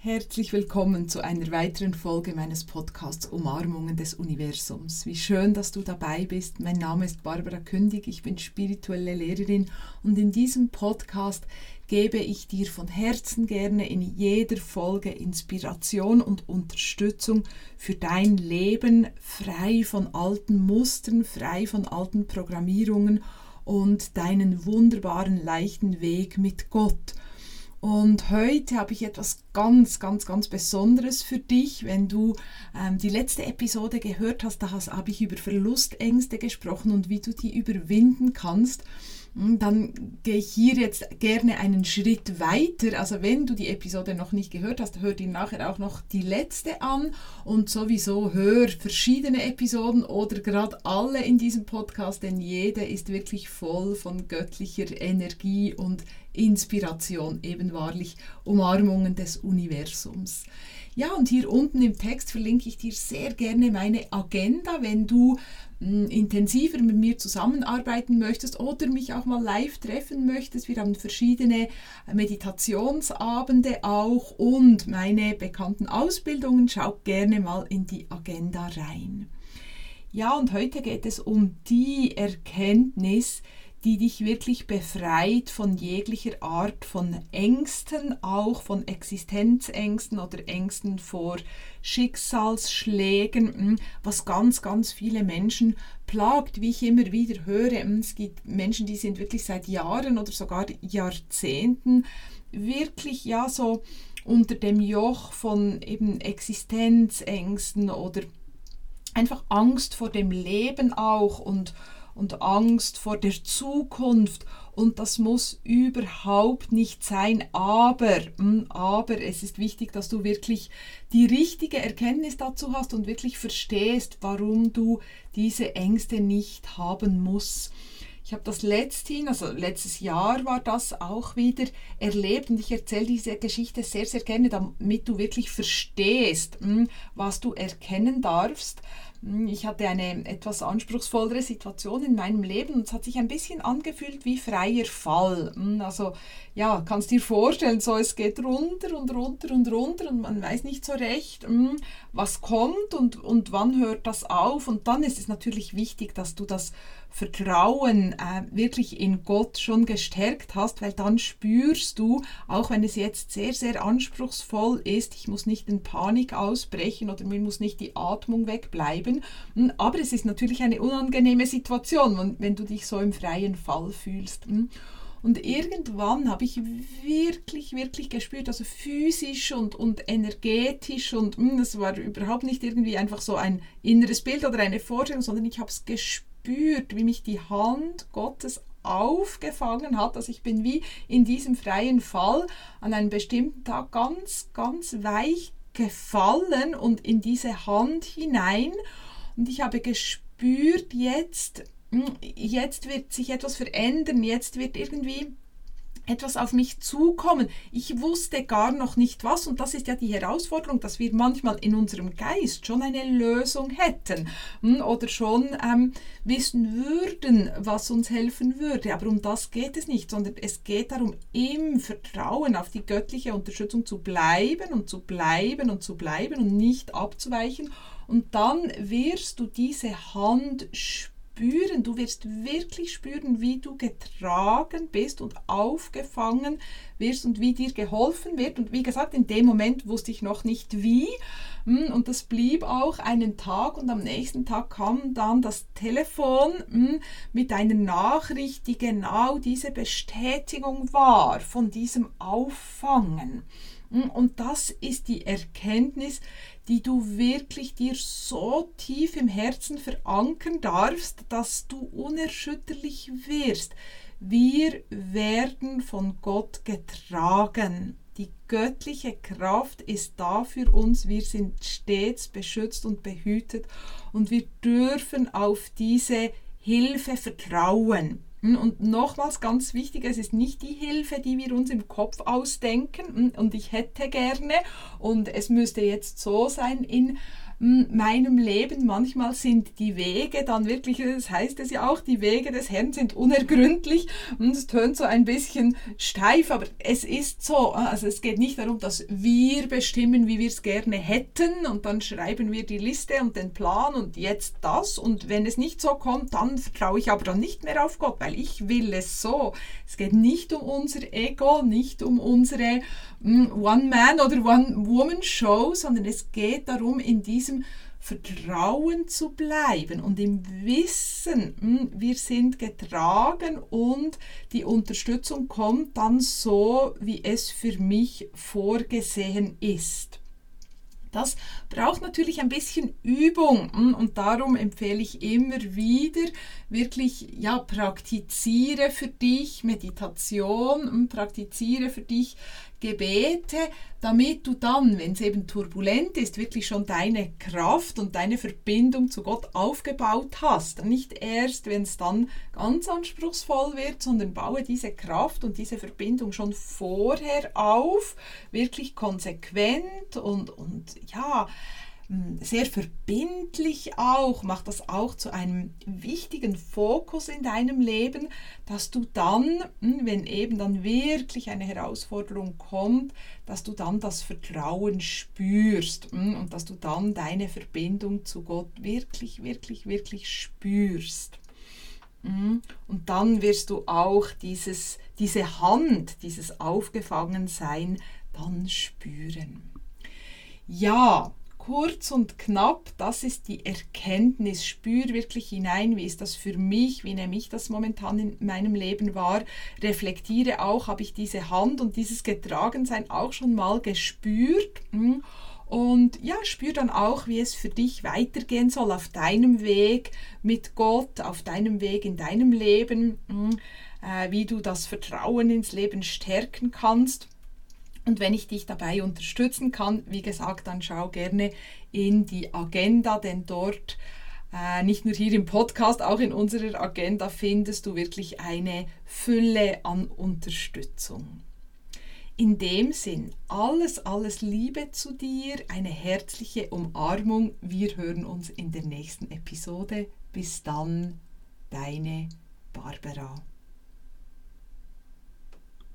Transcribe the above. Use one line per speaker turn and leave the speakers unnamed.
Herzlich willkommen zu einer weiteren Folge meines Podcasts Umarmungen des Universums. Wie schön, dass du dabei bist. Mein Name ist Barbara Kündig, ich bin spirituelle Lehrerin und in diesem Podcast gebe ich dir von Herzen gerne in jeder Folge Inspiration und Unterstützung für dein Leben, frei von alten Mustern, frei von alten Programmierungen und deinen wunderbaren, leichten Weg mit Gott. Und heute habe ich etwas ganz, ganz, ganz Besonderes für dich. Wenn du ähm, die letzte Episode gehört hast, da habe ich über Verlustängste gesprochen und wie du die überwinden kannst. Hm, dann gehe ich hier jetzt gerne einen Schritt weiter. Also wenn du die Episode noch nicht gehört hast, hör dir nachher auch noch die letzte an und sowieso hör verschiedene Episoden oder gerade alle in diesem Podcast, denn jede ist wirklich voll von göttlicher Energie und Inspiration, eben wahrlich Umarmungen des Universums. Ja, und hier unten im Text verlinke ich dir sehr gerne meine Agenda, wenn du mh, hm, intensiver mit mir zusammenarbeiten möchtest oder mich auch mal live treffen möchtest. Wir haben verschiedene Meditationsabende auch und meine bekannten Ausbildungen. Schau gerne mal in die Agenda rein. Ja, und heute geht es um die Erkenntnis, die dich wirklich befreit von jeglicher Art von Ängsten, auch von Existenzängsten oder Ängsten vor Schicksalsschlägen, hm, was ganz, ganz viele Menschen plagt, wie ich immer wieder höre. Hm, es gibt Menschen, die sind wirklich seit Jahren oder sogar Jahrzehnten wirklich ja so unter dem Joch von eben Existenzängsten oder einfach Angst vor dem Leben auch und und Angst vor der Zukunft und das muss überhaupt nicht sein, aber, hm, aber es ist wichtig, dass du wirklich die richtige Erkenntnis dazu hast und wirklich verstehst, warum du diese Ängste nicht haben musst. Ich habe das letzthin, also letztes Jahr war das auch wieder erlebt und ich erzähle diese Geschichte sehr, sehr gerne, damit du wirklich verstehst, hm, was du erkennen darfst. Ich hatte eine etwas anspruchsvollere Situation in meinem Leben und es hat sich ein bisschen angefühlt wie freier Fall. Hm, also ja, kannst dir vorstellen, so es geht runter und runter und runter und man weiß nicht so recht, hm, was kommt und, und wann hört das auf. Und dann ist es natürlich wichtig, dass du das Vertrauen äh, wirklich in Gott schon gestärkt hast, weil dann spürst du, auch wenn es jetzt sehr, sehr anspruchsvoll ist, ich muss nicht in Panik ausbrechen oder mir muss nicht die Atmung wegbleiben, hm, aber es ist natürlich eine unangenehme Situation, wenn du dich so im freien Fall fühlst. Hm. Und irgendwann habe ich wirklich, wirklich gespürt, also physisch und, und energetisch und hm, war überhaupt nicht irgendwie einfach so ein inneres Bild oder eine Vorstellung, sondern ich habe es gespürt gespürt, wie mich die Hand Gottes aufgefangen hat. Also ich bin wie in diesem freien Fall an einem bestimmten Tag ganz, ganz weich gefallen und in diese Hand hinein. Und ich habe gespürt, jetzt, hm, jetzt wird sich etwas verändern, jetzt wird irgendwie etwas auf mich zukommen. Ich wusste gar noch nicht was und das ist ja die Herausforderung, dass wir manchmal in unserem Geist schon eine Lösung hätten hm, oder schon ähm, wissen würden, was uns helfen würde. Aber um das geht es nicht, sondern es geht darum, im Vertrauen auf die göttliche Unterstützung zu bleiben und zu bleiben und zu bleiben und nicht abzuweichen. Und dann wirst du diese Hand spüren spüren, du wirst wirklich spüren, wie du getragen bist und aufgefangen wirst und wie dir geholfen wird. Und wie gesagt, in dem Moment wusste ich noch nicht wie. Hm, und das blieb auch einen Tag und am nächsten Tag kam dann das Telefon hm, mit einer Nachricht, die genau diese Bestätigung war von diesem Auffangen. Hm, und das ist die Erkenntnis, die du wirklich dir so tief im Herzen verankern darfst, dass du unerschütterlich wirst. Wir werden von Gott getragen. Die göttliche Kraft ist da für uns. Wir sind stets beschützt und behütet und wir dürfen auf diese Hilfe vertrauen. Hm, und nochmals ganz wichtig, es ist nicht die Hilfe, die wir uns im Kopf ausdenken hm, und ich hätte gerne und es müsste jetzt so sein in meinem Leben. Manchmal sind die Wege dann wirklich, das heißt es ja auch, die Wege des Herrn sind unergründlich und es tönt so ein bisschen steif, aber es ist so. Also es geht nicht darum, dass wir bestimmen, wie wir es gerne hätten und dann schreiben wir die Liste und den Plan und jetzt das und wenn es nicht so kommt, dann vertraue ich aber dann nicht mehr auf Gott, weil ich will es so. Es geht nicht um unser Ego, nicht um unsere hm, One-Man- oder One-Woman-Show, sondern es geht darum, in diesem Vertrauen zu bleiben und im Wissen, hm, wir sind getragen und die Unterstützung kommt dann so, wie es für mich vorgesehen ist. Das braucht natürlich ein bisschen Übung hm, und darum empfehle ich immer wieder wirklich, ja, praktiziere für dich Meditation, hm, praktiziere für dich Gebete, damit du dann, wenn es eben turbulent ist, wirklich schon deine Kraft und deine Verbindung zu Gott aufgebaut hast. Nicht erst, wenn es dann ganz anspruchsvoll wird, sondern baue diese Kraft und diese Verbindung schon vorher auf, wirklich konsequent und, und ja, sehr verbindlich auch, mach das auch zu einem wichtigen Fokus in deinem Leben, dass du dann, hm, wenn eben dann wirklich eine Herausforderung kommt, dass du dann das Vertrauen spürst hm, und dass du dann deine Verbindung zu Gott wirklich, wirklich, wirklich spürst. Und dann wirst du auch dieses, diese Hand, dieses Aufgefangensein dann spüren. Ja, kurz und knapp, das ist die Erkenntnis. Spür wirklich hinein, wie ist das für mich, wie nehme ich das momentan in meinem Leben wahr. Reflektiere auch, habe ich diese Hand und dieses Getragensein auch schon mal gespürt. Hm? Und ja, spür dann auch, wie es für dich weitergehen soll auf deinem Weg mit Gott, auf deinem Weg in deinem Leben, hm? äh, wie du das Vertrauen ins Leben stärken kannst. Und wenn ich dich dabei unterstützen kann, wie gesagt, dann schau gerne in die Agenda, denn dort, äh, nicht nur hier im Podcast, auch in unserer Agenda findest du wirklich eine Fülle an Unterstützung. In dem Sinn, alles, alles Liebe zu dir, eine herzliche Umarmung. Wir hören uns in der nächsten Episode. Bis dann, deine Barbara.